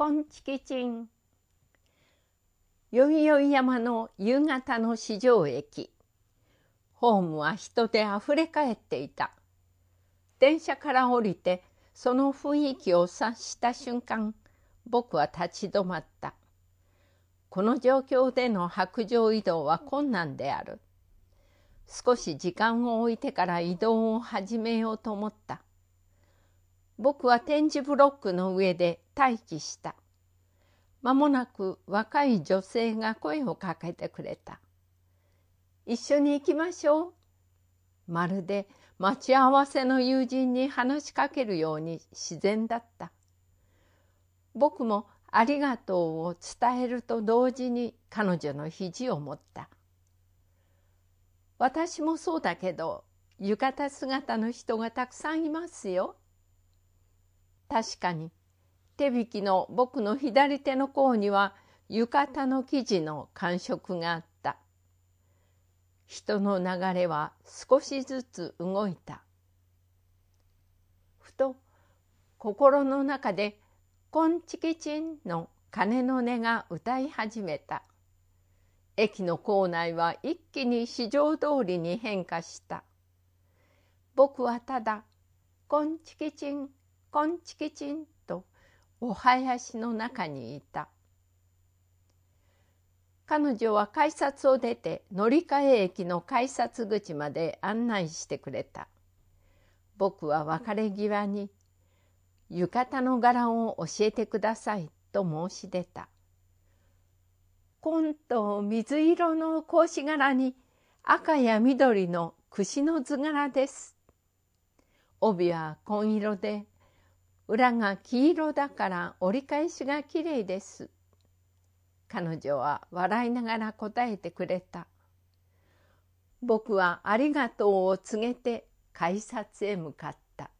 こんちきちん。よいよい山の夕方の市場駅。ホームは人であふれかえっていた。電車から降りてその雰囲気を察した瞬間、僕は立ち止まった。この状況での白状移動は困難である。少し時間を置いてから移動を始めようと思った。僕は展示ブロックの上で待機した。まもなく若い女性が声をかけてくれた。一緒に行きましょう。まるで待ち合わせの友人に話しかけるように自然だった。僕もありがとうを伝えると同時に彼女の肘を持った。私もそうだけど浴衣姿の人がたくさんいますよ。確かに手引きの僕の左手の甲には浴衣の生地の感触があった。人の流れは少しずつ動いた。ふと心の中で「こんちきちん」の鐘の音が歌い始めた。駅の構内は一気に市場通りに変化した。僕はただ「こんちきちん」こんちきちんとお囃子の中にいた。彼女は改札を出て乗り換え駅の改札口まで案内してくれた。僕は別れ際に「浴衣の柄を教えてください」と申し出た。紺と水色の格子柄に赤や緑の櫛の図柄です。帯は紺色で裏が黄色だから折り返しがきれいです。彼女は笑いながら答えてくれた。僕はありがとうを告げて改札へ向かった。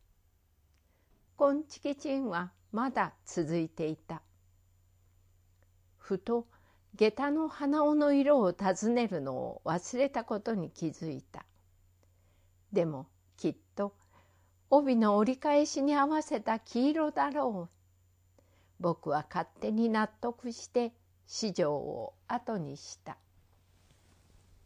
こんちきちんはまだ続いていた。ふと下駄の鼻緒の色を尋ねるのを忘れたことに気づいた。でもきっと帯の折り返しに合わせた黄色だろう。僕は勝手に納得して市場を後にした。